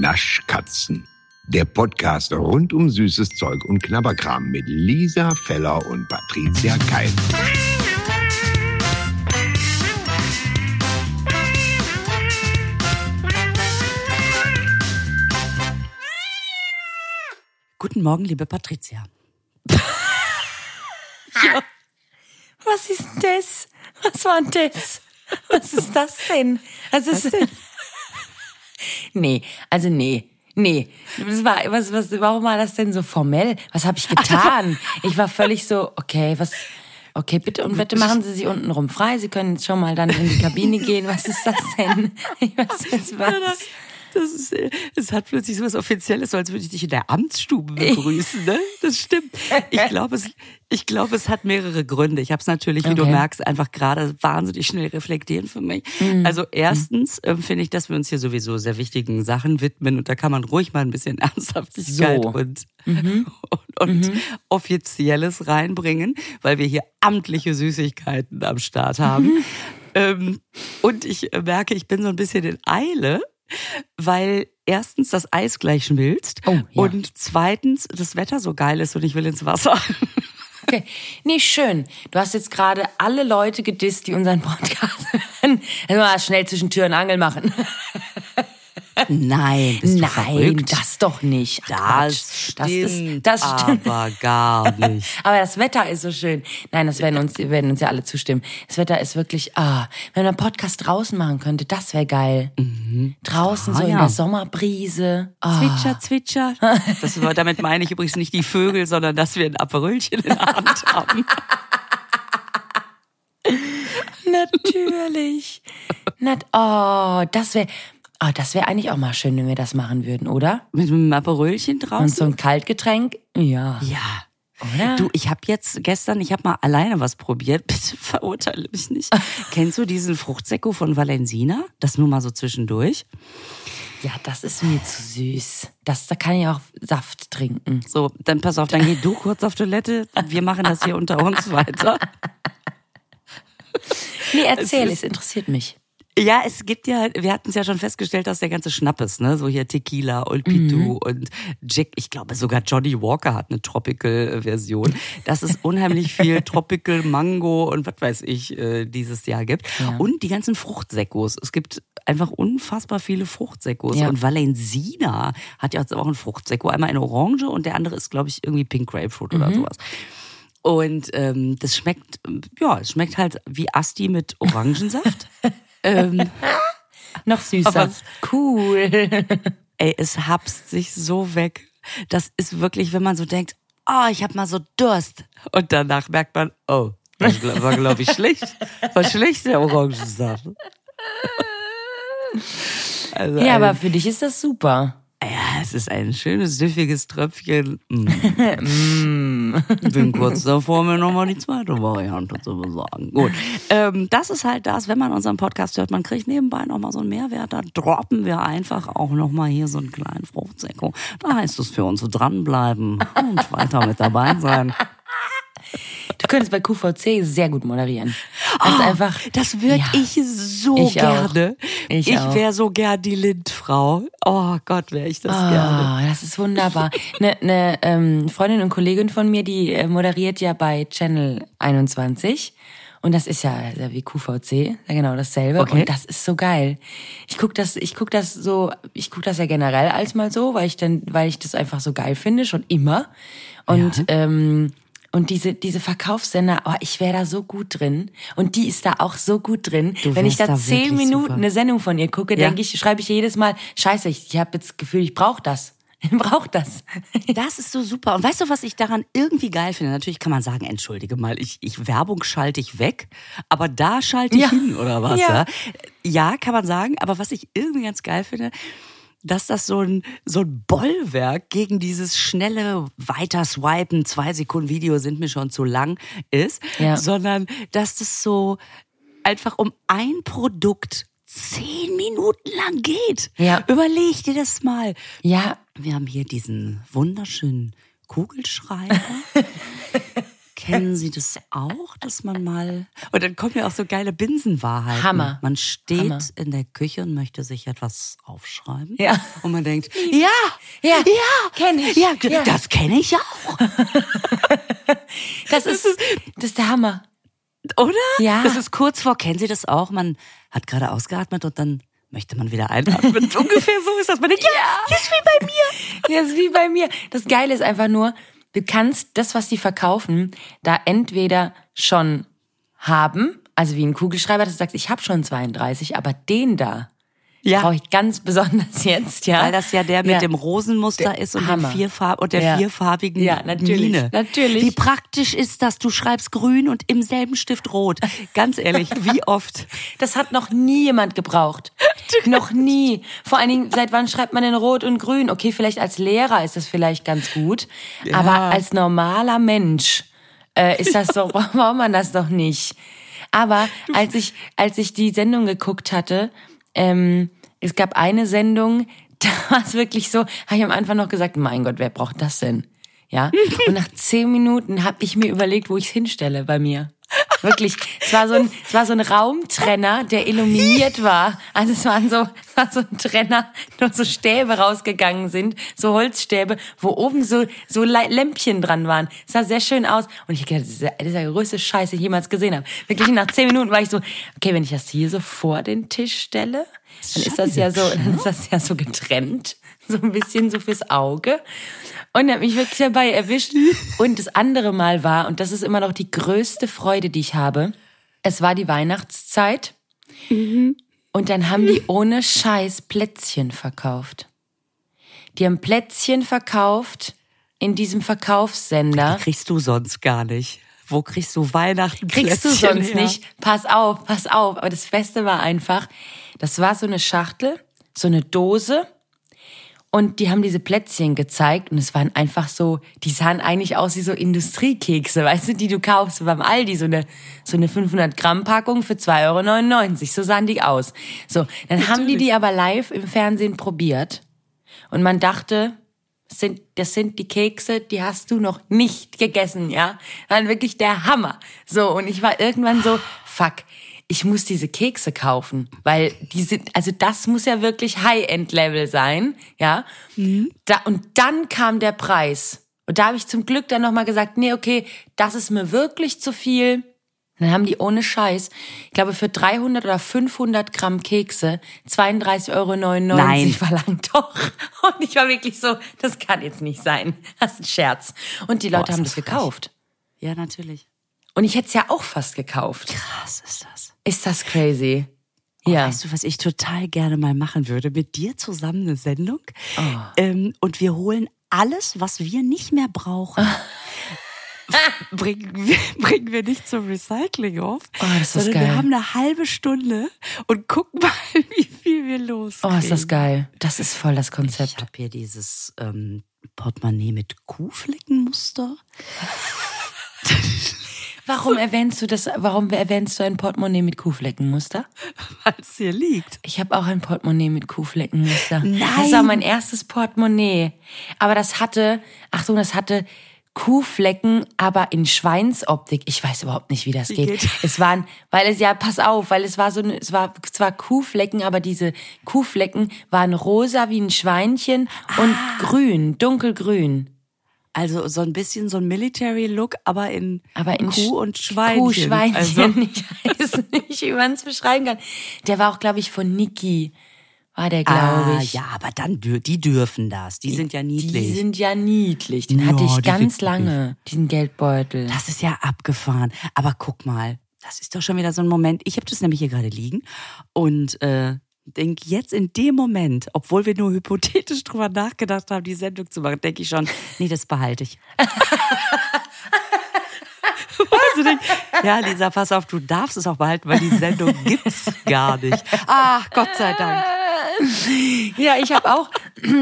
Naschkatzen. Der Podcast rund um süßes Zeug und Knabberkram mit Lisa Feller und Patricia Keil. Guten Morgen, liebe Patricia. Ja. Was ist denn das? Was war denn das? Was ist das denn? Also Was denn? Nee, also nee. Nee, das war, was, was, warum war das denn so formell? Was habe ich getan? Ich war völlig so, okay, was, okay, bitte und bitte machen Sie sich unten rum frei. Sie können jetzt schon mal dann in die Kabine gehen. Was ist das denn? Ich weiß jetzt was. Das ist, es hat plötzlich so was Offizielles, als würde ich dich in der Amtsstube begrüßen, ne? Das stimmt. Ich glaube, es, ich glaube, es hat mehrere Gründe. Ich habe es natürlich, wie okay. du merkst, einfach gerade wahnsinnig schnell reflektieren für mich. Mhm. Also erstens äh, finde ich, dass wir uns hier sowieso sehr wichtigen Sachen widmen und da kann man ruhig mal ein bisschen Ernsthaftigkeit so. und, mhm. und, und mhm. Offizielles reinbringen, weil wir hier amtliche Süßigkeiten am Start haben. Mhm. Ähm, und ich merke, ich bin so ein bisschen in Eile weil erstens das Eis gleich schmilzt oh, ja. und zweitens das Wetter so geil ist und ich will ins Wasser. Okay. Nee, schön. Du hast jetzt gerade alle Leute gedisst, die unseren Podcast hören. Mal schnell zwischen Tür und Angel machen. Nein, bist Nein, verrückt? das doch nicht. Ach, das, das stimmt, das stimmt aber gar nicht. aber das Wetter ist so schön. Nein, das werden uns, werden uns ja alle zustimmen. Das Wetter ist wirklich, ah, wenn man einen Podcast draußen machen könnte, das wäre geil. Mhm. Draußen ah, so ja. in der Sommerbrise. Ah. Zwitscher, zwitscher. Das, damit meine ich übrigens nicht die Vögel, sondern dass wir ein Aperölchen in der Hand haben. Natürlich. Nat oh, das wäre. Oh, das wäre eigentlich auch mal schön, wenn wir das machen würden, oder? Mit einem Aperolchen draußen? Und so ein Kaltgetränk? Ja. Ja. Oder? Du, ich habe jetzt gestern, ich habe mal alleine was probiert. Bitte verurteile mich nicht. Kennst du diesen Fruchtsäcko von Valensina? Das nur mal so zwischendurch. Ja, das ist mir zu süß. Das, da kann ich auch Saft trinken. So, dann pass auf, dann geh du kurz auf Toilette. Wir machen das hier unter uns weiter. Nee, erzähl, es, es interessiert mich. Ja, es gibt ja, wir hatten es ja schon festgestellt, dass der ganze Schnappes, ne, so hier Tequila, Olpitu mhm. und Jack, ich glaube sogar Johnny Walker hat eine Tropical-Version, dass es unheimlich viel Tropical Mango und was weiß ich äh, dieses Jahr gibt. Ja. Und die ganzen Fruchtsäckos. Es gibt einfach unfassbar viele Fruchtsäckos. Ja. Und Valensina hat ja jetzt auch einen Fruchtsäcko, einmal in Orange und der andere ist, glaube ich, irgendwie Pink Grapefruit mhm. oder sowas. Und ähm, das schmeckt, ja, es schmeckt halt wie Asti mit Orangensaft. Ähm, Noch süßer. Aber cool. Ey, es hapst sich so weg. Das ist wirklich, wenn man so denkt, oh, ich habe mal so Durst. Und danach merkt man, oh, das war, glaube ich, schlecht. War schlecht, der Orangensaft. Also ja, aber für dich ist das super. Ja, es ist ein schönes, süffiges Tröpfchen. Mm. Bin kurz davor, mir nochmal die zweite Variante zu besorgen. Gut, ähm, das ist halt das, wenn man unseren Podcast hört, man kriegt nebenbei nochmal so einen Mehrwert, da droppen wir einfach auch nochmal hier so einen kleinen Fruchtsäcko. Da heißt es für uns dranbleiben und weiter mit dabei sein. Du könntest bei QVC sehr gut moderieren. Das oh, einfach. Das würde ja, ich so ich gerne. Auch. Ich, ich wäre so gern die Lindfrau. Oh Gott, wäre ich das oh, gerne. Das ist wunderbar. Eine ne, ähm, Freundin und Kollegin von mir, die äh, moderiert ja bei Channel 21. Und das ist ja wie QVC, ja genau dasselbe. Okay. Und das ist so geil. Ich guck das, ich guck das so, ich guck das ja generell als mal so, weil ich dann, weil ich das einfach so geil finde, schon immer. Und ja. ähm, und diese, diese Verkaufssender, oh, ich wäre da so gut drin. Und die ist da auch so gut drin. Wenn ich da, da zehn Minuten super. eine Sendung von ihr gucke, ja. denke ich, schreibe ich jedes Mal, scheiße, ich, ich habe jetzt das Gefühl, ich brauche das. Ich brauche das. Das ist so super. Und weißt du, was ich daran irgendwie geil finde? Natürlich kann man sagen, entschuldige mal, ich, ich Werbung schalte ich weg, aber da schalte ich ja. hin oder was? Ja. ja, ja kann man sagen. Aber was ich irgendwie ganz geil finde, dass das so ein, so ein Bollwerk gegen dieses schnelle Weiter-Swipen, zwei Sekunden Video sind mir schon zu lang ist, ja. sondern dass das so einfach um ein Produkt zehn Minuten lang geht. Ja. Überleg dir das mal. Ja. Wir haben hier diesen wunderschönen Kugelschreiber. Kennen Sie das auch, dass man mal. Und dann kommen ja auch so geile Binsenwahrheiten. Hammer. Man steht Hammer. in der Küche und möchte sich etwas aufschreiben. Ja. Und man denkt, ja, Ja, ja, kenn ich. Ja, Ja. das kenne ich auch. Das ist, das ist der Hammer. Oder? Ja. Das ist kurz vor, kennen Sie das auch? Man hat gerade ausgeatmet und dann möchte man wieder einatmen. Ungefähr so ist das. Man denkt, ja, das ist wie bei mir. Ja, ist wie bei mir. Das Geile ist einfach nur, du kannst das, was die verkaufen, da entweder schon haben, also wie ein Kugelschreiber, dass du sagst, ich habe schon 32, aber den da Ja. brauche ich ganz besonders jetzt, ja. Weil das ja der mit Ja. dem Rosenmuster Der ist und, Hammer. dem Vierfarb und der Ja. vierfarbigen Ja, natürlich, Mine. natürlich. Wie praktisch ist das? Du schreibst grün und im selben Stift rot. Ganz ehrlich, wie oft? Das hat noch nie jemand gebraucht. noch nie. Vor allen Dingen, seit wann schreibt man denn Rot und Grün? Okay, vielleicht als Lehrer ist das vielleicht ganz gut. Aber als normaler Mensch äh, ist das doch, braucht man das doch nicht. Aber als ich, als ich die Sendung geguckt hatte, ähm, es gab eine Sendung, da war es wirklich so, habe ich am Anfang noch gesagt, mein Gott, wer braucht das denn? Ja. Und nach zehn Minuten habe ich mir überlegt, wo ich es hinstelle bei mir. Wirklich. Es war so ein, es war so ein Raumtrenner, der illuminiert war. Also es waren so, es war so ein Trenner, wo so Stäbe rausgegangen sind, so Holzstäbe, wo oben so, so Lämpchen dran waren. Es sah sehr schön aus. Und ich dachte, das ist der, das ist der größte Scheiß, den ich jemals gesehen habe. Wirklich nach zehn Minuten war ich so, okay, wenn ich das hier so vor den Tisch stelle, dann ist das ja so, dann ist das ja so getrennt. So ein bisschen so fürs Auge. Und er hat mich wirklich dabei erwischt. Und das andere Mal war, und das ist immer noch die größte Freude, die ich habe, es war die Weihnachtszeit. Und dann haben die ohne Scheiß Plätzchen verkauft. Die haben Plätzchen verkauft in diesem Verkaufssender. Kriegst du sonst gar nicht. Wo kriegst du Weihnachten? Kriegst du sonst her? nicht. Pass auf, pass auf. Aber das Beste war einfach, das war so eine Schachtel, so eine Dose. Und die haben diese Plätzchen gezeigt und es waren einfach so, die sahen eigentlich aus wie so Industriekekse, weißt du, die du kaufst beim Aldi, so eine, so eine 500 Gramm Packung für 2,99 Euro. So sahen die aus. So, dann haben die die aber live im Fernsehen probiert und man dachte, sind, das sind die Kekse, die hast du noch nicht gegessen, ja? War wirklich der Hammer. So, und ich war irgendwann so, fuck, ich muss diese Kekse kaufen, weil die sind, also das muss ja wirklich High-End-Level sein, ja? Da, und dann kam der Preis. Und da habe ich zum Glück dann nochmal gesagt, nee, okay, das ist mir wirklich zu viel. Dann haben die ohne Scheiß, ich glaube für 300 oder 500 Gramm Kekse 32,99 Euro Nein. verlangt. Doch. Und ich war wirklich so, das kann jetzt nicht sein. Das ist ein Scherz. Und die Leute Boah, haben das das gekauft. Ja, natürlich. Und ich hätte es ja auch fast gekauft. Krass ist das. Ist das crazy? Oh, ja. Weißt du, was ich total gerne mal machen würde? Mit dir zusammen eine Sendung. Oh. Ähm, und wir holen alles, was wir nicht mehr brauchen. bringen, wir, bringen wir nicht zum Recycling auf, Oh, das ist geil. wir haben eine halbe Stunde und gucken mal, wie viel wir los. Oh, ist das geil. Das ist voll das Ich Konzept. habe hier dieses ähm, Portemonnaie mit Kuhfleckenmuster. Warum erwähnst du das? Warum erwähnst du ein Portemonnaie mit Kuhfleckenmuster? Weil es hier liegt. Ich habe auch ein Portemonnaie mit Kuhfleckenmuster. Nein. Das war mein erstes Portemonnaie. Aber das hatte, Achtung, das hatte Kuhflecken, aber in Schweinsoptik. Ich weiß überhaupt nicht, wie das geht. geht? Es waren, weil es ja, pass auf, weil es war so, eine, es war zwar Kuhflecken, aber diese Kuhflecken waren rosa wie ein Schweinchen und Ah. grün, dunkelgrün. Also so ein bisschen so ein Military-Look, aber in, Aber in Kuh und Schweinchen. Kuh, Schweinchen. Also, Ich weiß nicht, wie man es beschreiben kann. Der war auch, glaube ich, von Niki. War der, glaube ah, ich. ja, aber dann die dürfen das. Die sind ja niedlich. Die sind ja niedlich. Den Ja, hatte ich ganz lange, diesen Geldbeutel. Das ist ja abgefahren. Aber guck mal, das ist doch schon wieder so ein Moment. Ich habe das nämlich hier gerade liegen und äh, denk jetzt in dem Moment, obwohl wir nur hypothetisch drüber nachgedacht haben, die Sendung zu machen, denke ich schon, nee, das behalte ich. also denk, ja, Lisa, pass auf, du darfst es auch behalten, weil die Sendung gibt's gar nicht. Ach, Gott sei Dank. Ja, ich habe auch,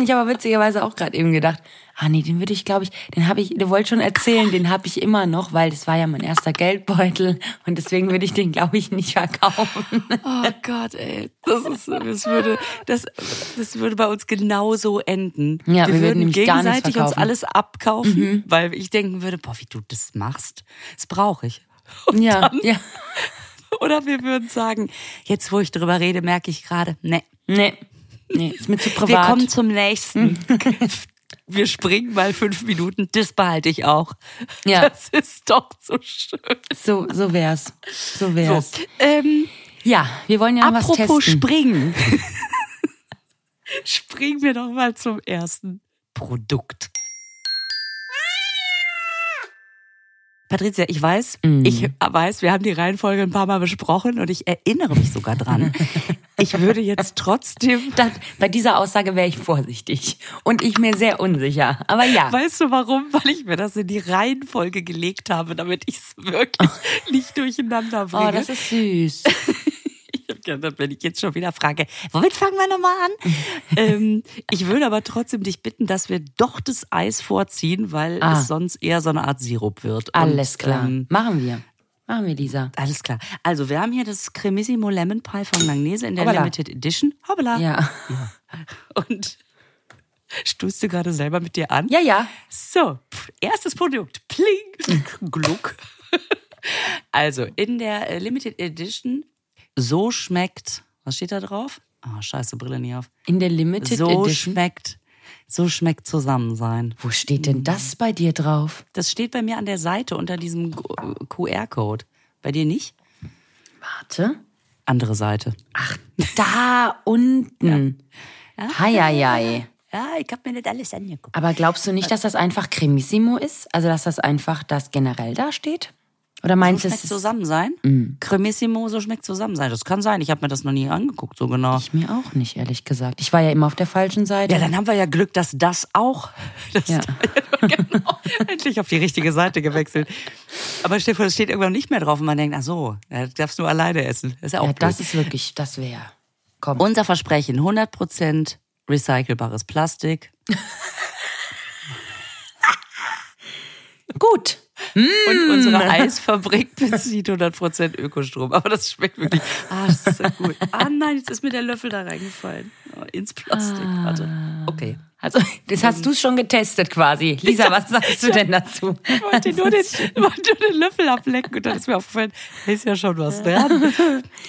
ich habe witzigerweise auch gerade eben gedacht, Ah nee, den würde ich, glaube ich, den habe ich, du wolltest schon erzählen, den habe ich immer noch, weil das war ja mein erster Geldbeutel und deswegen würde ich den, glaube ich, nicht verkaufen. Oh Gott, ey. Das, ist, das, würde, das, das würde bei uns genauso enden. Ja, wir, wir würden würden nämlich gar nichts gegenseitig uns alles abkaufen, weil ich denken würde, boah, wie du das machst, das brauche ich. Und Ja, dann, ja. Oder wir würden sagen, jetzt wo ich drüber rede, merke ich gerade, ne, Nee, nee, ist mir zu privat. wir kommen zum nächsten. Wir springen mal fünf Minuten, das behalte ich auch. Ja. Das ist doch so schön. so, so wär's. So wär's. So, ähm, Ja, wir wollen ja noch was apropos testen. springen. Springen wir doch mal zum ersten Produkt. Patricia, ich weiß, Mm. ich weiß, wir haben die Reihenfolge ein paar Mal besprochen und ich erinnere mich sogar dran. Ich würde jetzt trotzdem, Das, bei dieser Aussage wäre ich vorsichtig und ich mir sehr unsicher. Aber ja. weißt du warum? Weil ich mir das in die Reihenfolge gelegt habe, damit ich es wirklich nicht durcheinander bringe. Oh, das ist süß. Ich hab gedacht, wenn ich jetzt schon wieder frage, womit fangen wir nochmal an? ähm, ich würde aber trotzdem dich bitten, dass wir doch das Eis vorziehen, weil Ah. es sonst eher so eine Art Sirup wird. Alles Und, klar. Ähm, Machen wir. Machen wir, Lisa. alles klar. Also, wir haben hier das Cremissimo Lemon Pie von Langnese in der Hoppala. Limited Edition. Hoppala. Ja. Und stoßt du gerade selber mit dir an? Ja, ja. So, erstes Produkt. Pling. Gluck. Also, in der äh, Limited Edition, so schmeckt, was steht da drauf? Ah, scheiße, Brille nie auf. In der Limited So Edition. schmeckt, so schmeckt Zusammensein. Wo steht denn das bei dir drauf? Das steht bei mir an der Seite unter diesem QR-Code. Bei dir nicht? Warte. Andere Seite. Ach, da unten. Heieiei. Ja, ich habe mir nicht alles angeguckt. Aber glaubst du nicht, dass das einfach Cremissimo ist? Also, dass das einfach das generell da steht? Oder meinst So du, schmeckt es ist Zusammensein? Cremissimo, so schmeckt Zusammensein. Das kann sein. Ich habe mir das noch nie angeguckt, so genau. ich mir auch nicht, ehrlich gesagt. Ich war ja immer auf der falschen Seite. Ja, dann haben wir ja Glück, dass das auch. Das Ja. genau, endlich auf die richtige Seite gewechselt. Aber stell dir vor, es steht irgendwann nicht mehr drauf und man denkt, ach so, das darfst du alleine essen. Das ist ja auch ja, blöd. das ist wirklich, das wäre. Komm. Unser Versprechen, 100% recycelbares Plastik. Gut. Und unsere Eisfabrik bezieht 100% Ökostrom. Aber das schmeckt wirklich. Ah, das ist ja gut. Ah nein, jetzt ist mir der Löffel da reingefallen. Oh, ins Plastik. Warte. Okay. Also, das hast du schon getestet quasi. Lisa, was sagst du denn dazu? Ich wollte nur den, wollte nur den Löffel ablecken und dann ist mir aufgefallen, ist ja schon was dran.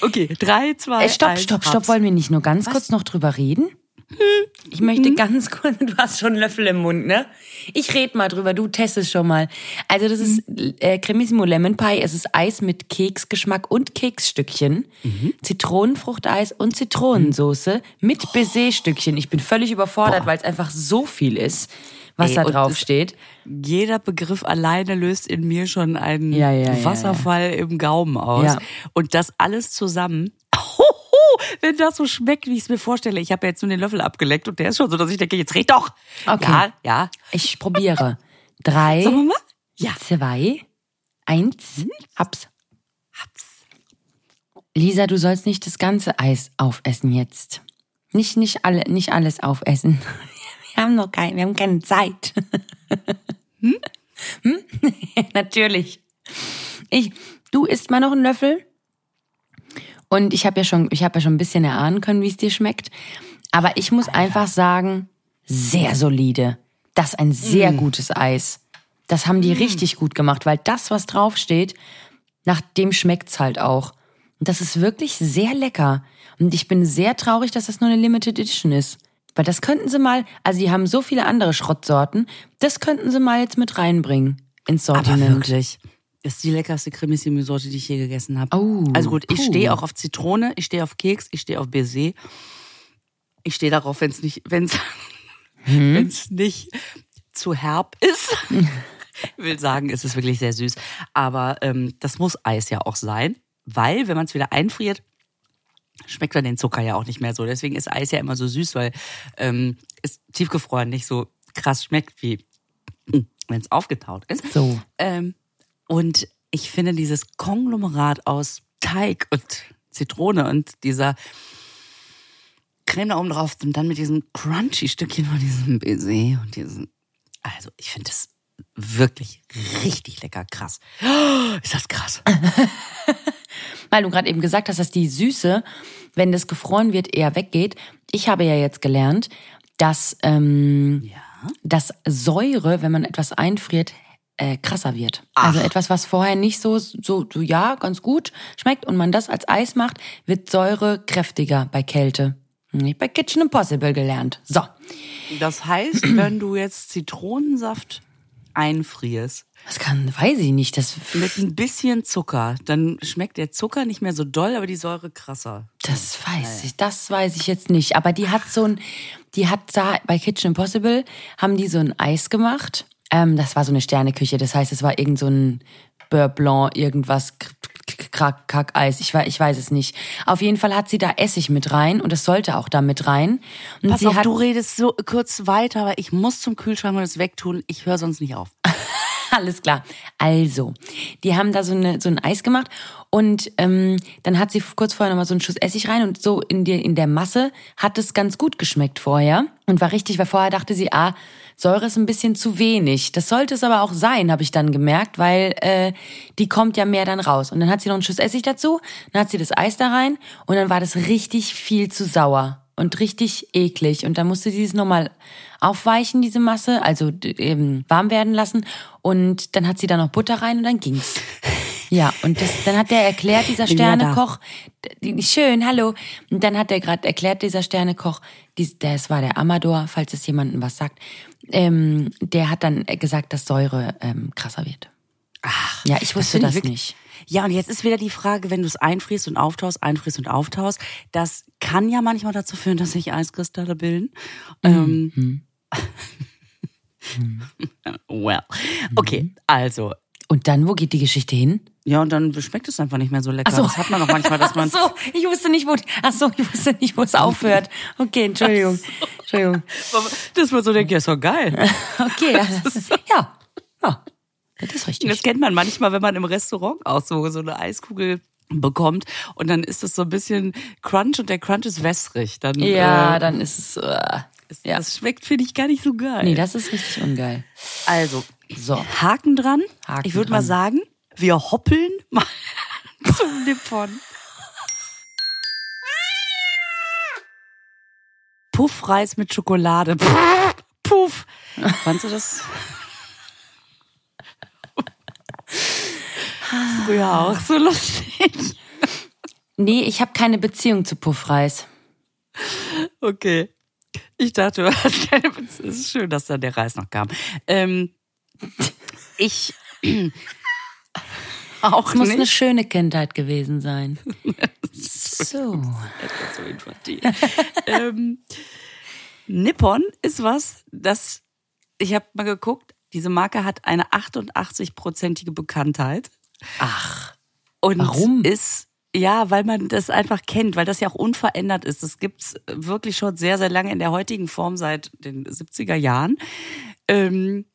Okay, drei, zwei, Ey, stopp, eins, stopp, stopp. Haps. Wollen wir nicht nur ganz kurz noch drüber reden? Ich möchte ganz kurz, du hast schon einen Löffel im Mund, ne? Ich red mal drüber, du testest schon mal. Also das ist äh, Cremissimo Lemon Pie, es ist Eis mit Keksgeschmack und Keksstückchen, Zitronenfruchteis und Zitronensoße mit Baiser-Stückchen. Ich bin völlig überfordert, weil es einfach so viel ist, was Ey, da drauf steht. Jeder Begriff alleine löst in mir schon einen Ja, ja, ja, Wasserfall im Gaumen aus. Ja. Und das alles zusammen. Wenn das so schmeckt, wie ich es mir vorstelle. Ich habe ja jetzt nur den Löffel abgeleckt und der ist schon so, dass ich denke, jetzt red doch. Okay. Ja, ja. Ich probiere. Drei, Sagen wir mal? Ja. zwei, eins, haps. Haps. Lisa, du sollst nicht das ganze Eis aufessen jetzt. Nicht, nicht alle, nicht alles aufessen. Wir haben noch kein, wir haben keine Zeit. Hm? Hm? Natürlich. Ich, du isst mal noch einen Löffel. Und ich habe ja schon, ich habe ja schon ein bisschen erahnen können, wie es dir schmeckt. Aber ich muss einfach sagen, sehr solide. Das ist ein sehr gutes Eis. Das haben die richtig gut gemacht, weil das, was draufsteht, nach dem schmeckt's halt auch. Und das ist wirklich sehr lecker. Und ich bin sehr traurig, dass das nur eine Limited Edition ist. Weil das könnten sie mal, also die haben so viele andere Schrottsorten, das könnten sie mal jetzt mit reinbringen ins Aber Sortiment. wirklich. Das ist die leckerste Cremissimo-Sorte, die ich je gegessen habe. Oh, also gut, ich stehe auch auf Zitrone, ich stehe auf Keks, ich stehe auf Baiser. Ich stehe darauf, wenn es nicht, wenn es Hm? wenn's nicht zu herb ist. Ich will sagen, es ist wirklich sehr süß. Aber ähm, das muss Eis ja auch sein, weil wenn man es wieder einfriert, schmeckt man den Zucker ja auch nicht mehr so. Deswegen ist Eis ja immer so süß, weil ähm, es tiefgefroren nicht so krass schmeckt, wie wenn es aufgetaut ist. So. Ähm, und ich finde dieses Konglomerat aus Teig und Zitrone und dieser Creme da oben drauf und dann mit diesem crunchy Stückchen von diesem Baiser und diesem Also, ich finde das wirklich richtig lecker. Krass. ist das krass. Weil du gerade eben gesagt hast, dass die Süße, wenn das gefroren wird, eher weggeht. Ich habe ja jetzt gelernt, dass, ähm, ja. dass Säure, wenn man etwas einfriert, äh, krasser wird. Ach. Also etwas, was vorher nicht so, so, so, ja, ganz gut schmeckt und man das als Eis macht, wird Säure kräftiger bei Kälte. Nicht bei Kitchen Impossible gelernt. So. Das heißt, wenn du jetzt Zitronensaft einfrierst. Das kann, weiß ich nicht. Das mit ein bisschen Zucker, dann schmeckt der Zucker nicht mehr so doll, aber die Säure krasser. Das weiß ich, das weiß ich jetzt nicht. Aber die hat so ein, die hat da bei Kitchen Impossible haben die so ein Eis gemacht. Ähm, das war so eine Sterneküche. Das heißt, es war irgend so ein Beurre Blanc, irgendwas Kack, Kackeis, ich weiß, ich weiß es nicht. Auf jeden Fall hat sie da Essig mit rein und es sollte auch da mit rein. Und Pass auf, hat, du redest so kurz weiter, aber ich muss zum Kühlschrank und es wegtun. Ich höre sonst nicht auf. Alles klar. Also, die haben da so, eine, so ein Eis gemacht und ähm, dann hat sie kurz vorher nochmal so einen Schuss Essig rein und so in, die, in der Masse hat es ganz gut geschmeckt vorher und war richtig, weil vorher dachte sie, ah, Säure ist ein bisschen zu wenig. Das sollte es aber auch sein, habe ich dann gemerkt, weil äh, die kommt ja mehr dann raus. Und dann hat sie noch einen Schuss Essig dazu, dann hat sie das Eis da rein und dann war das richtig viel zu sauer und richtig eklig. Und dann musste sie es nochmal aufweichen, diese Masse, also eben warm werden lassen. Und dann hat sie da noch Butter rein und dann ging's. Ja, und das, dann hat der erklärt, dieser Sternekoch, schön, hallo. Und dann hat er gerade erklärt, dieser Sternekoch, dies, das war der Amador, falls es jemandem was sagt, ähm, der hat dann gesagt, dass Säure ähm, krasser wird. Ach, ja, ich wusste das, das nicht. Ja, und jetzt ist wieder die Frage, wenn du es einfrierst und auftaust, einfrierst und auftaust, das kann ja manchmal dazu führen, dass sich Eiskristalle bilden. Mhm. Ähm, mhm. well, okay, mhm. also. Und dann, wo geht die Geschichte hin? Ja, und dann schmeckt es einfach nicht mehr so lecker. Ach so. Das hat man doch manchmal, dass man. Ach so, ich wusste nicht, wo. Ach so, ich wusste nicht, wo es aufhört. Okay, Entschuldigung. Entschuldigung. Das war so denke ja, ist doch geil. Okay, ja. Das, ja. ja. Das ist richtig. Das kennt man manchmal, wenn man im Restaurant auch so, so eine Eiskugel bekommt und dann ist es so ein bisschen Crunch und der Crunch ist wässrig. Dann, ja, äh, dann ist es. Äh, ja. Das schmeckt, finde ich, gar nicht so geil. Nee, das ist richtig ungeil. Also, so. Haken dran. Haken ich würde mal sagen, wir hoppeln mal zum Nippon. Puffreis mit Schokolade. Puff. Fandst du das? Früher auch so lustig. Nee, ich habe keine Beziehung zu Puffreis. Okay. Ich dachte, du hast keine. Es ist schön, dass da der Reis noch kam. Ähm, ich auch Es muss nicht. eine schöne Kindheit gewesen sein. so. Etwas so infantil. ähm, Nippon ist was, das ich habe mal geguckt, diese Marke hat eine 88-prozentige Bekanntheit. Ach. Und warum? ist ja, weil man das einfach kennt, weil das ja auch unverändert ist. Das gibt's wirklich schon sehr, sehr lange in der heutigen Form seit den 70er Jahren. Ähm,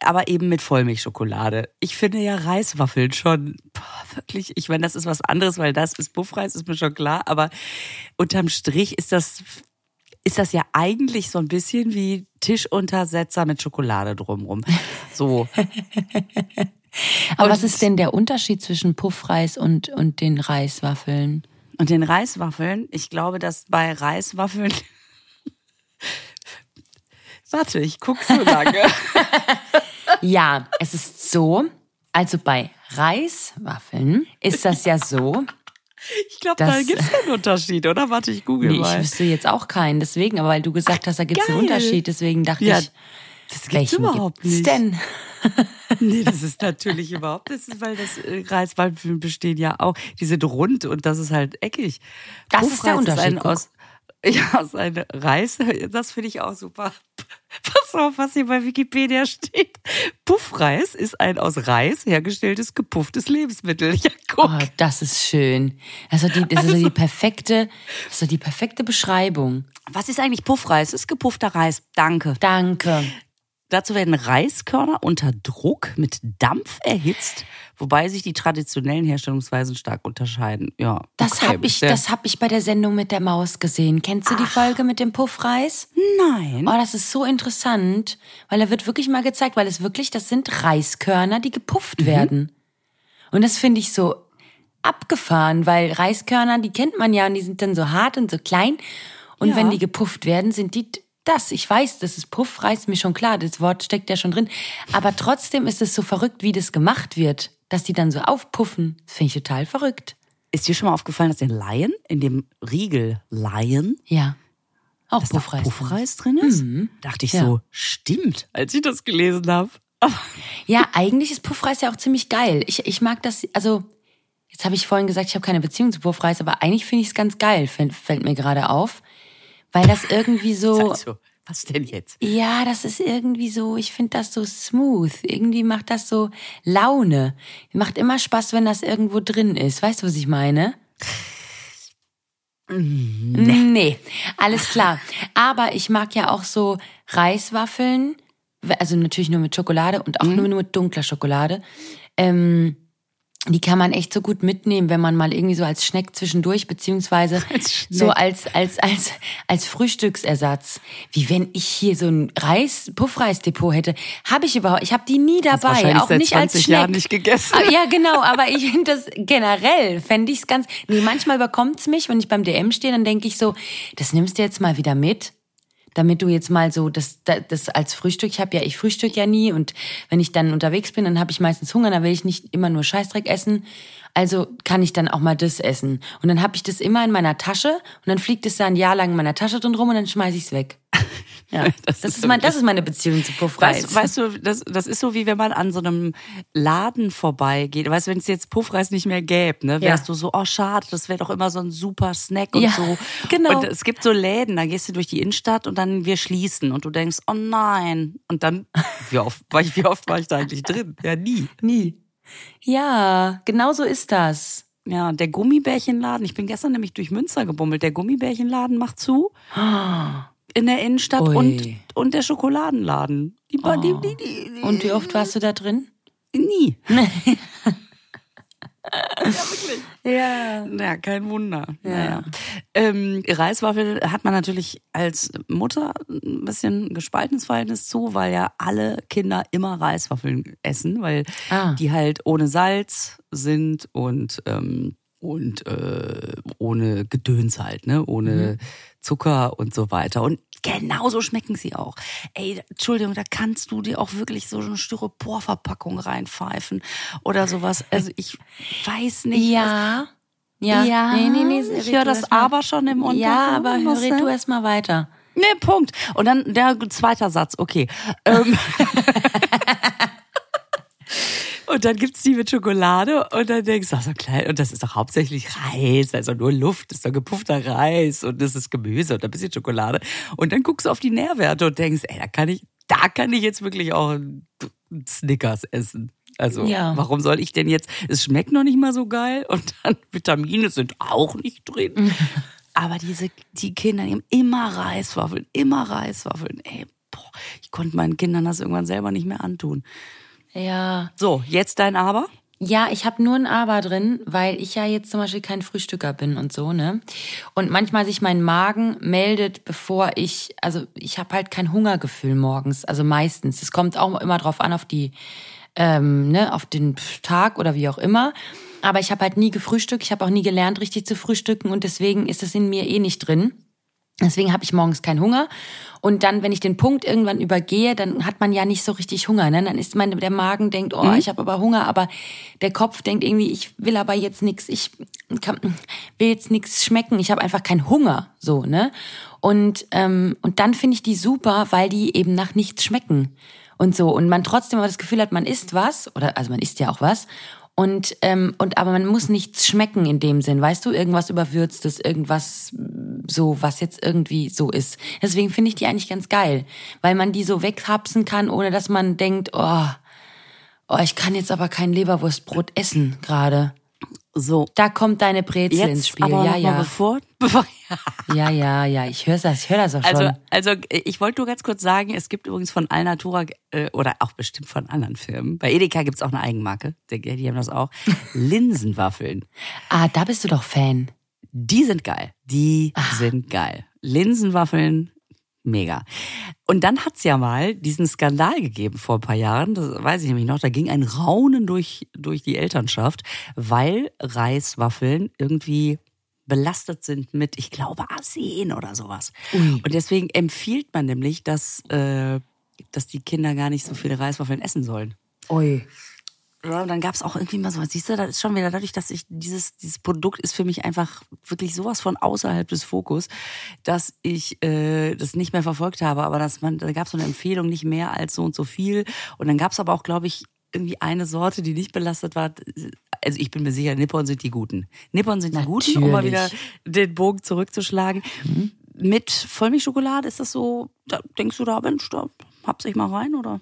aber eben mit Vollmilchschokolade. Ich finde ja Reiswaffeln schon boah, wirklich, ich meine, das ist was anderes, weil das ist Buffreis, ist mir schon klar, aber unterm Strich ist das ist das ja eigentlich so ein bisschen wie Tischuntersetzer mit Schokolade drumrum. So. aber was ist denn der Unterschied zwischen Puffreis und, und den Reiswaffeln? Und den Reiswaffeln, ich glaube, dass bei Reiswaffeln Warte, ich guck so lange. ja, es ist so, also bei Reiswaffeln ist das ja so. Ich glaube, da gibt es keinen Unterschied, oder? Warte, ich google nee, mal. Ich wüsste jetzt auch keinen, deswegen, aber weil du gesagt hast, da gibt es einen Unterschied, deswegen dachte ja, ich, das gibt's überhaupt gibt's nicht. denn? nee, das ist natürlich überhaupt, das ist, weil das äh, Reiswaffeln bestehen ja auch, die sind rund und das ist halt eckig. Das Puffreis ist der Unterschied. Ist aus, ja, seine Reis, das finde ich auch super. Pass auf, was hier bei Wikipedia steht. Puffreis ist ein aus Reis hergestelltes gepufftes Lebensmittel. Ja, guck. Oh, das ist schön. Also die, das also, ist die perfekte, das ist die perfekte Beschreibung. Was ist eigentlich Puffreis? Das ist gepuffter Reis. Danke. Danke. Dazu werden Reiskörner unter Druck mit Dampf erhitzt, wobei sich die traditionellen Herstellungsweisen stark unterscheiden. Ja, Das okay. habe ich, das hab ich bei der Sendung mit der Maus gesehen. Kennst du die Folge mit dem Puffreis? Nein. Oh, das ist so interessant, weil da wird wirklich mal gezeigt, weil es wirklich, das sind Reiskörner, die gepufft Mhm. werden. Und das finde ich so abgefahren, weil Reiskörner, die kennt man ja und die sind dann so hart und so klein. Und Ja. wenn die gepufft werden, sind die das. Ich weiß, das ist Puffreis, mir schon klar, das Wort steckt ja schon drin. Aber trotzdem ist es so verrückt, wie das gemacht wird, dass die dann so aufpuffen. Das finde ich total verrückt. Ist dir schon mal aufgefallen, dass in Lion, in dem Riegel Lion, Ja. Auch dass da Puffreis. Puffreis drin ist? Dachte ich Ja. so, stimmt, als ich das gelesen habe. Ja, eigentlich ist Puffreis ja auch ziemlich geil. Ich, ich mag das, also jetzt habe ich vorhin gesagt, ich habe keine Beziehung zu Puffreis, aber eigentlich finde ich es ganz geil, fällt, fällt mir gerade auf. Weil das irgendwie so, Also, was denn jetzt? ja, das ist irgendwie so, ich finde das so smooth. Irgendwie macht das so Laune. Macht immer Spaß, wenn das irgendwo drin ist. Weißt du, was ich meine? Nee. alles klar. Aber ich mag ja auch so Reiswaffeln, also natürlich nur mit Schokolade und auch nur mit dunkler Schokolade. Ähm, die kann man echt so gut mitnehmen, wenn man mal irgendwie so als Schneck zwischendurch, beziehungsweise so als, als, als, als Frühstücksersatz. Wie wenn ich hier so ein Reis, Puffreisdepot hätte. Habe ich überhaupt, ich habe die nie dabei, auch nicht als 20 Schneck. Jahren nicht gegessen. Ah, Ja, genau, aber ich finde das generell, fände ich es ganz, nee, manchmal überkommt's mich, wenn ich beim DM stehe, dann denke ich so, das nimmst du jetzt mal wieder mit, damit du jetzt mal so das, das, das als Frühstück, ich habe ja, ich frühstück ja nie und wenn ich dann unterwegs bin, dann habe ich meistens Hunger, dann will ich nicht immer nur Scheißdreck essen, also kann ich dann auch mal das essen. Und dann habe ich das immer in meiner Tasche und dann fliegt es da ein Jahr lang in meiner Tasche drin rum und dann schmeiß ich's weg. Ja, das, ist ist mein, das ist meine Beziehung zu Puffreis. Weißt, weißt du, das, das ist so wie wenn man an so einem Laden vorbeigeht. Weißt du, wenn es jetzt Puffreis nicht mehr gäbe, ne, wärst Ja. du so, oh schade, das wäre doch immer so ein super Snack und Ja, so. genau. Und es gibt so Läden, da gehst du durch die Innenstadt und dann wir schließen und du denkst, oh nein. Und dann, wie oft war ich, wie oft war ich da eigentlich drin? Ja, nie. Nie. Ja, genau so ist das. Ja, der Gummibärchenladen, ich bin gestern nämlich durch Münster gebummelt, der Gummibärchenladen macht zu. In der Innenstadt Ui. und, und der Schokoladenladen. Die, oh. die, die, die, Und wie oft warst du da drin? Nie. Ja. Ja, kein Wunder. Naja. Ähm, Reiswaffel hat man natürlich als Mutter ein bisschen gespaltenes Verhältnis zu, weil ja alle Kinder immer Reiswaffeln essen, weil Ah. die halt ohne Salz sind und ähm, und äh, ohne Gedöns halt, ne, ohne Zucker und so weiter. Und genauso schmecken sie auch. Ey, Entschuldigung, da kannst du dir auch wirklich so eine Styroporverpackung reinpfeifen oder sowas. Also ich weiß nicht. Ja. Ja. Ja, nee, nee, nee. ich höre das aber schon im Untergrund. Ja, aber denn? du erst mal weiter. Nee, Punkt. Und dann der zweite Satz, okay. Ähm. und dann gibt's die mit Schokolade und dann denkst du, ach so klein, und das ist doch hauptsächlich Reis, also nur Luft, das ist doch gepuffter Reis und das ist Gemüse und ein bisschen Schokolade. Und dann guckst du auf die Nährwerte und denkst, ey, da kann ich, da kann ich jetzt wirklich auch einen Snickers essen. Also, Ja. warum soll ich denn jetzt, es schmeckt noch nicht mal so geil und dann Vitamine sind auch nicht drin. Aber diese, die Kinder, die haben immer Reiswaffeln, immer Reiswaffeln. Ey, boah, ich konnte meinen Kindern das irgendwann selber nicht mehr antun. Ja. So, jetzt dein Aber? Ja, ich habe nur ein Aber drin, weil ich ja jetzt zum Beispiel kein Frühstücker bin und so, ne? Und manchmal sich mein Magen meldet, bevor ich, also ich habe halt kein Hungergefühl morgens, also meistens. Es kommt auch immer drauf an, auf die, ähm, ne, auf den Tag oder wie auch immer. Aber ich habe halt nie gefrühstückt, ich habe auch nie gelernt, richtig zu frühstücken und deswegen ist es in mir eh nicht drin. Deswegen habe ich morgens keinen Hunger. Und dann, wenn ich den Punkt irgendwann übergehe, dann hat man ja nicht so richtig Hunger. Ne? Dann ist mein, der Magen denkt, oh, ich habe aber Hunger, aber der Kopf denkt irgendwie, ich will aber jetzt nichts, ich kann, will jetzt nichts schmecken, ich habe einfach keinen Hunger. So, ne? Und, ähm, und dann finde ich die super, weil die eben nach nichts schmecken. Und so. Und man trotzdem aber das Gefühl hat, man isst was, oder also man isst ja auch was. Und, ähm, und aber man muss nichts schmecken in dem Sinn, weißt du, irgendwas überwürztes, irgendwas so, was jetzt irgendwie so ist. Deswegen finde ich die eigentlich ganz geil, weil man die so weghapsen kann, ohne dass man denkt, oh, oh, ich kann jetzt aber kein Leberwurstbrot essen gerade. So. Da kommt deine Brezel Jetzt ins Spiel. Aber ja, ja. Bevor, bevor, ja, ja, ja. Ich höre das, ich höre das auch also, schon. Also, ich wollte nur ganz kurz sagen, es gibt übrigens von Alnatura äh, oder auch bestimmt von anderen Firmen. Bei Edeka gibt's auch eine Eigenmarke. Die, die haben das auch. Linsenwaffeln. Ah, da bist du doch Fan. Die sind geil. Die Ah. sind geil. Linsenwaffeln, mega. Und dann hat's ja mal diesen Skandal gegeben vor ein paar Jahren, das weiß ich nämlich noch, da ging ein Raunen durch, durch die Elternschaft, weil Reiswaffeln irgendwie belastet sind mit, ich glaube, Arsen oder sowas. Ui. Und deswegen empfiehlt man nämlich, dass, äh, dass die Kinder gar nicht so viele Reiswaffeln essen sollen. Ui. Ja, und dann gab's auch irgendwie mal so, siehst du, das ist schon wieder dadurch, dass ich dieses, dieses Produkt ist für mich einfach wirklich sowas von außerhalb des Fokus, dass ich äh, das nicht mehr verfolgt habe. Aber dass man, da gab's so eine Empfehlung, nicht mehr als so und so viel. Und dann gab's aber auch, glaube ich, irgendwie eine Sorte, die nicht belastet war. Also ich bin mir sicher, Nippon sind die Guten. Nippon sind die Guten, um mal wieder den Bogen zurückzuschlagen. Mit Vollmilchschokolade ist das so, da denkst du da, Mensch, da hab's ich mal rein oder?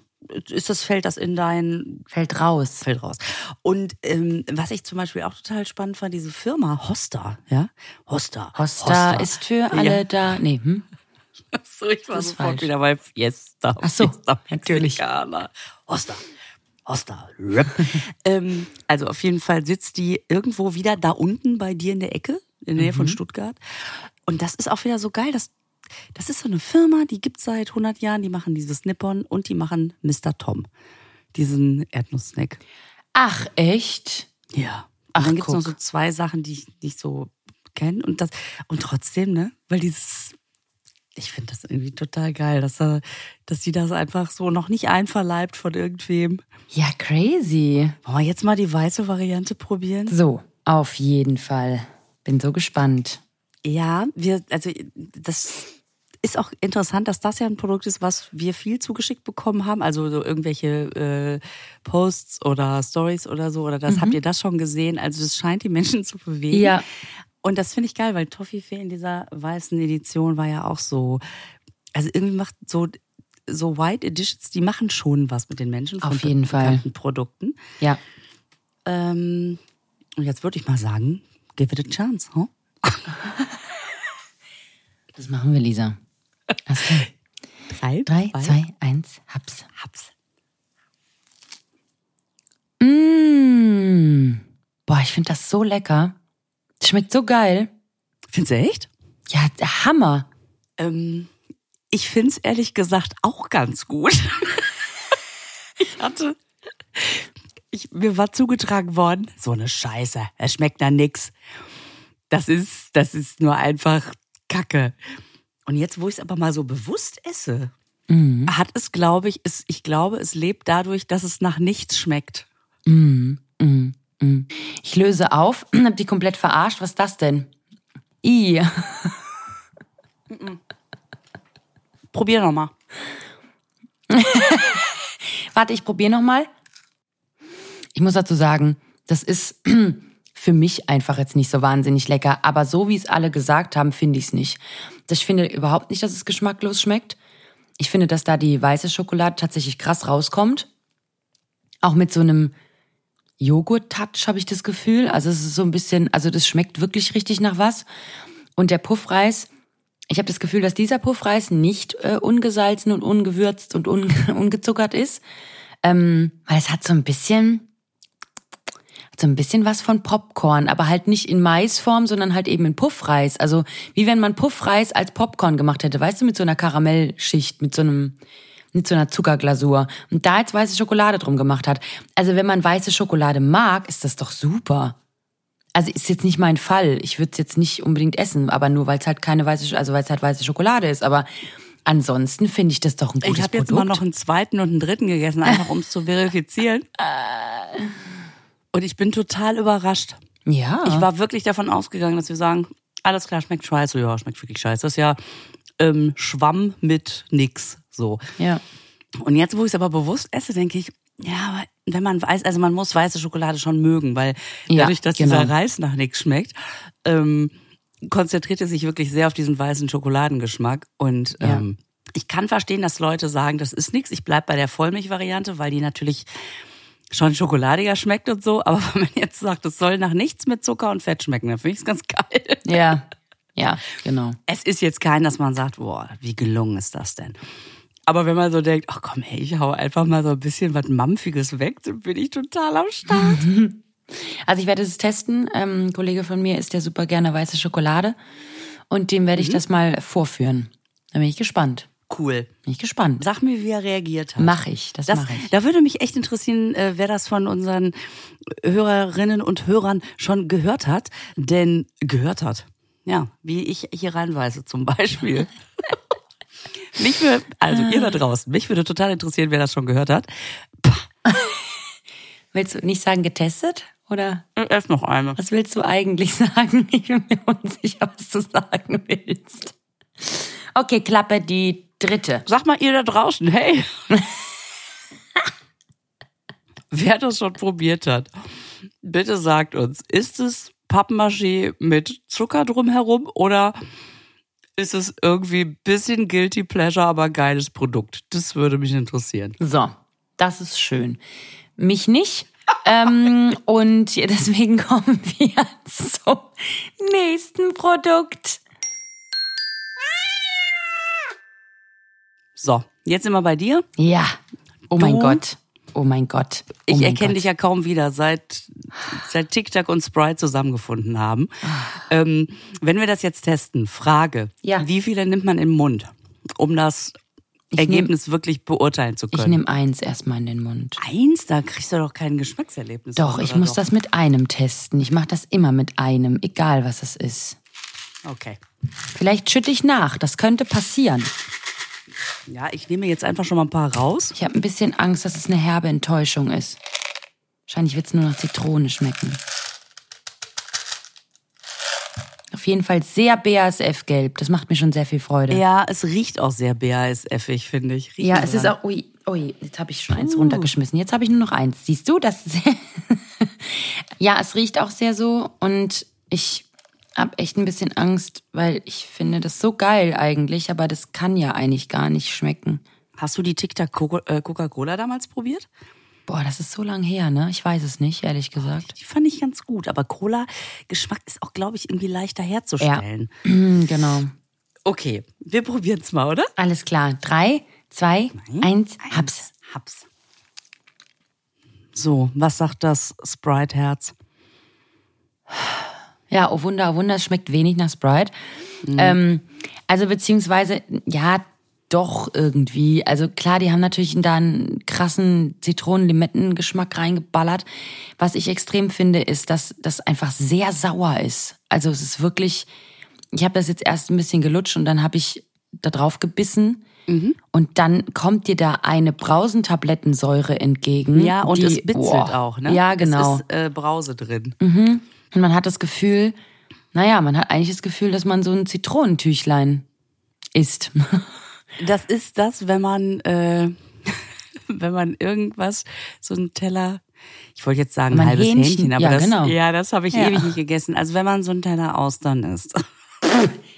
Ist das, fällt das in dein Fällt raus. fällt raus. Und ähm, was ich zum Beispiel auch total spannend fand, diese Firma Hosta, ja? Hosta. Hosta, ist für alle Ja. da. Nee, hm? So, ich war Das sofort falsch. wieder bei Fiesta. Ach so, Fiesta natürlich. Hosta. Hosta. Ähm, also auf jeden Fall sitzt die irgendwo wieder da unten bei dir in der Ecke, in der Nähe Mhm. von Stuttgart. Und das ist auch wieder so geil, dass das ist so eine Firma, die gibt's seit 100 Jahren, die machen dieses Nippon und die machen Mr. Tom. Diesen Erdnusssnack. Ach, echt? Ja. Ach, und dann gibt's noch guck. so zwei Sachen, die ich nicht so kenne. Und das, und trotzdem, ne? Weil dieses, ich finde das irgendwie total geil, dass, er, dass die das einfach so noch nicht einverleibt von irgendwem. Ja, crazy. Wollen wir jetzt mal die weiße Variante probieren? So, auf jeden Fall. Bin so gespannt. Ja, wir, also das ist auch interessant, dass das ja ein Produkt ist, was wir viel zugeschickt bekommen haben. Also so irgendwelche äh, Posts oder Stories oder so. Oder das habt ihr das schon gesehen? Also das scheint die Menschen zu bewegen. Ja. Und das finde ich geil, weil Toffifee in dieser weißen Edition war ja auch so. Also irgendwie macht so so White Editions, die machen schon was mit den Menschen von Auf jeden Fall. Produkten. Ja. Ähm, und jetzt würde ich mal sagen, give it a chance, huh? Das machen wir, Lisa. Drei, Drei, zwei, eins, haps. Haps. Mmh. Boah, ich finde das so lecker. Schmeckt so geil. Findest du echt? Ja, der Hammer. Ähm, ich find's ehrlich gesagt auch ganz gut. ich hatte, ich, mir war zugetragen worden, so eine Scheiße, es schmeckt nach nix. Das ist, das ist nur einfach Kacke. Und jetzt, wo ich es aber mal so bewusst esse, hat es, glaube ich, ist, ich glaube, es lebt dadurch, dass es nach nichts schmeckt. Ich löse auf, hab die komplett verarscht. Was ist das denn? I. Probier noch mal. Warte, ich probiere noch mal. Ich muss dazu sagen, das ist für mich einfach jetzt nicht so wahnsinnig lecker. Aber so wie es alle gesagt haben, finde ich es nicht. Ich finde überhaupt nicht, dass es geschmacklos schmeckt. Ich finde, dass da die weiße Schokolade tatsächlich krass rauskommt. Auch mit so einem Joghurt-Touch habe ich das Gefühl. Also es ist so ein bisschen, also das schmeckt wirklich richtig nach was. Und der Puffreis, ich habe das Gefühl, dass dieser Puffreis nicht äh, ungesalzen und ungewürzt und un ungezuckert ist. Ähm, weil es hat so ein bisschen, hat so ein bisschen was von Popcorn, aber halt nicht in Maisform, sondern halt eben in Puffreis. Also wie wenn man Puffreis als Popcorn gemacht hätte, weißt du, mit so einer Karamellschicht, mit so einem, mit so einer Zuckerglasur. Und da jetzt weiße Schokolade drum gemacht hat. Also wenn man weiße Schokolade mag, ist das doch super. Also ist jetzt nicht mein Fall. Ich würde es jetzt nicht unbedingt essen, aber nur weil es halt keine weiße, also weil es halt weiße Schokolade ist. Aber ansonsten finde ich das doch ein gutes Ich habe jetzt Produkt. mal noch einen zweiten und einen dritten gegessen, einfach um es zu verifizieren. Und ich bin total überrascht. ja. Ich war wirklich davon ausgegangen, dass wir sagen, alles klar, schmeckt scheiße. Ja, schmeckt wirklich scheiße. Das ist ja ähm, Schwamm mit nix. So. ja. Und jetzt, wo ich es aber bewusst esse, denke ich, ja, aber wenn man weiß, also man muss weiße Schokolade schon mögen, weil Ja, dadurch, dass genau. dieser Reis nach nichts schmeckt, ähm, konzentriert er sich wirklich sehr auf diesen weißen Schokoladengeschmack. Und Ja. ähm, ich kann verstehen, dass Leute sagen, das ist nichts. Ich bleib bei der Vollmilch-Variante, weil die natürlich schon schokoladiger schmeckt und so, aber wenn man jetzt sagt, es soll nach nichts mit Zucker und Fett schmecken, dann finde ich es ganz geil. Ja, ja, genau. Es ist jetzt kein, dass man sagt, boah, wie gelungen ist das denn? Aber wenn man so denkt, ach komm, hey, ich hau einfach mal so ein bisschen was Mampfiges weg, dann bin ich total am Start. Also ich werde es testen. Ähm, ein Kollege von mir isst ja super gerne weiße Schokolade und dem werde ich mhm. das mal vorführen. Da bin ich gespannt. Cool. Bin ich gespannt. Sag mir, wie er reagiert hat. Mach ich, das, das mache ich. Da würde mich echt interessieren, äh, wer das von unseren Hörerinnen und Hörern schon gehört hat. Denn gehört hat. Ja, wie ich hier reinweise zum Beispiel. mich würde, also ihr da draußen, mich würde total interessieren, wer das schon gehört hat. Willst du nicht sagen getestet? Oder? Erst noch einmal. Was willst du eigentlich sagen? Ich bin mir unsicher, was du sagen willst. Okay, Klappe die dritte. Sag mal ihr da draußen, hey. Wer das schon probiert hat, bitte sagt uns, ist es Pappmaché mit Zucker drumherum oder ist es irgendwie ein bisschen guilty pleasure, aber geiles Produkt? Das würde mich interessieren. So, das ist schön. Mich nicht. ähm, und deswegen kommen wir zum nächsten Produkt. So, jetzt sind wir bei dir. Ja. Oh mein Gott. Oh mein Gott. Oh ich erkenne dich ja kaum wieder, seit, seit TikTok und Sprite zusammengefunden haben. Ähm, wenn wir das jetzt testen, Frage. Ja. Wie viele nimmt man im Mund, um das ich Ergebnis nehm, wirklich beurteilen zu können. Ich nehme eins erstmal in den Mund. Eins? Da kriegst du doch kein Geschmackserlebnis. Doch, ich muss doch? das mit einem testen. Ich mache das immer mit einem, egal was es ist. Okay. Vielleicht schütte ich nach, das könnte passieren. Ja, ich nehme jetzt einfach schon mal ein paar raus. Ich habe ein bisschen Angst, dass es eine herbe Enttäuschung ist. Wahrscheinlich wird es nur nach Zitrone schmecken. Auf jeden Fall sehr BASF-gelb. Das macht mir schon sehr viel Freude. Ja, es riecht auch sehr BASF-ig, finde ich. Riecht ja, es ist auch. Ui, ui, jetzt habe ich schon eins uh. runtergeschmissen. Jetzt habe ich nur noch eins. Siehst du, das? ja, es riecht auch sehr so und ich habe echt ein bisschen Angst, weil ich finde das so geil eigentlich, aber das kann ja eigentlich gar nicht schmecken. Hast du die TikTok äh, Coca-Cola damals probiert? Boah, das ist so lang her, ne? Ich weiß es nicht, ehrlich gesagt. Die fand ich ganz gut, aber Cola-Geschmack ist auch, glaube ich, irgendwie leichter herzustellen. Ja, genau. Okay, wir probieren es mal, oder? Alles klar. Drei, zwei, Nein, eins, Haps. Haps. So, was sagt das Sprite-Herz? Ja, oh Wunder, oh Wunder, es schmeckt wenig nach Sprite. Mhm. Ähm, also beziehungsweise, ja, doch irgendwie. Also klar, die haben natürlich da einen krassen Zitronen-Limetten-Geschmack reingeballert. Was ich extrem finde, ist, dass das einfach sehr sauer ist. Also es ist wirklich, ich habe das jetzt erst ein bisschen gelutscht und dann habe ich da drauf gebissen. Mhm. Und dann kommt dir da eine Brausentablettensäure entgegen. Ja, und die, es bitzelt boah, auch, ne? Ja, genau. Es ist äh, Brause drin. Mhm. Und man hat das Gefühl, naja, man hat eigentlich das Gefühl, dass man so ein Zitronentüchlein isst. Das ist das, wenn man, äh, wenn man irgendwas, so einen Teller, ich wollte jetzt sagen ein halbes Hähnchen, Hähnchen aber ja, das, genau. ja, das habe ich ja. ewig nicht gegessen. Also wenn man so einen Teller Austern isst.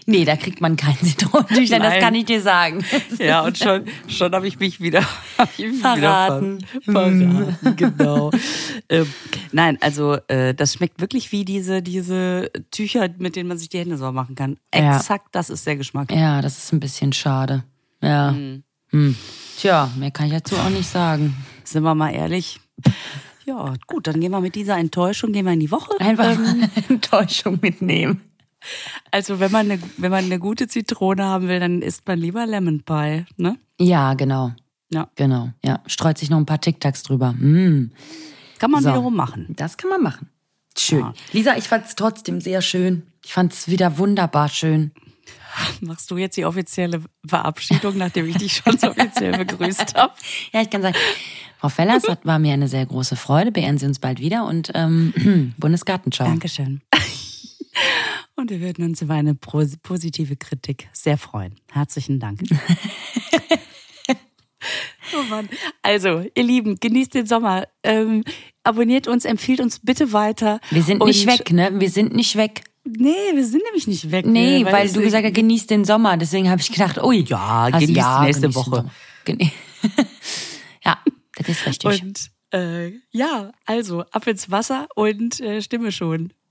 Nee, da kriegt man kein Zitronentüchlein, das kann ich dir sagen. Ja, und schon, schon habe ich mich wieder, ich mich verraten. Wieder verraten. Genau. ähm, nein, also äh, das schmeckt wirklich wie diese, diese Tücher, mit denen man sich die Hände sauber machen kann. Exakt, ja. das ist der Geschmack. Ja, das ist ein bisschen schade. Ja. Mhm. Hm. Tja, mehr kann ich dazu auch nicht sagen. Sind wir mal ehrlich. Ja, gut, dann gehen wir mit dieser Enttäuschung, gehen wir in die Woche. Einfach ähm, Enttäuschung mitnehmen. Also wenn man, eine, wenn man eine gute Zitrone haben will, dann isst man lieber Lemon Pie, ne? Ja, genau. Ja. Genau. Ja. Streut sich noch ein paar Tic-Tacs drüber. Mm. Kann man so. wiederum machen. Das kann man machen. Schön. Ja. Lisa, ich fand es trotzdem sehr schön. Ich fand es wieder wunderbar schön. Machst du jetzt die offizielle Verabschiedung, nachdem ich dich schon so offiziell begrüßt habe? Ja, ich kann sagen, Frau Fellers, das war mir eine sehr große Freude. Beehren Sie uns bald wieder und ähm, Bundesgartenschau. Dankeschön. Und wir würden uns über eine positive Kritik sehr freuen. Herzlichen Dank. oh Mann. Also, ihr Lieben, genießt den Sommer. Ähm, abonniert uns, empfiehlt uns bitte weiter. Wir sind nicht weg, ne? Wir sind nicht weg. Nee, wir sind nämlich nicht weg. Nee, weil, weil du gesagt hast, genießt den Sommer. Deswegen habe ich gedacht, ui. Ja, genießt ja, nächste Woche. ja, das ist richtig. Und Äh, ja, also ab ins Wasser und äh, Stimme schon.